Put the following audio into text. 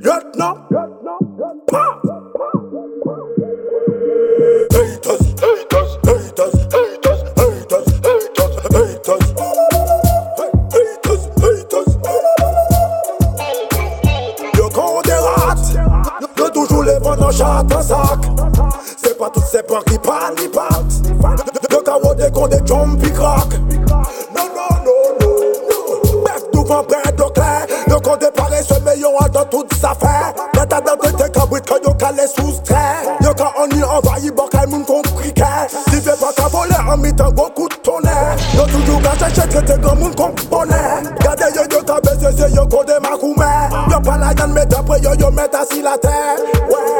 Lieutenant, pas. Haters. Toujours les vendre en chat, un sac. C'est pas toutes ces peurs qui parlent, ils partent. soufan pren do kler Yo kon depare se me yo an dan tout sa fè Mwen ta dan de te kabwit kan yo ka le sou stre Yo ka an yi envayi bon kay moun kon krike Di ve pa ka vole an mi tan go kout tonè Yo toujou ka chèche trete gen moun kon bonè Gade yo yo ka beze se yo kon de makoumè Yo pa la yan me dapre yo yo met asi la tè Wè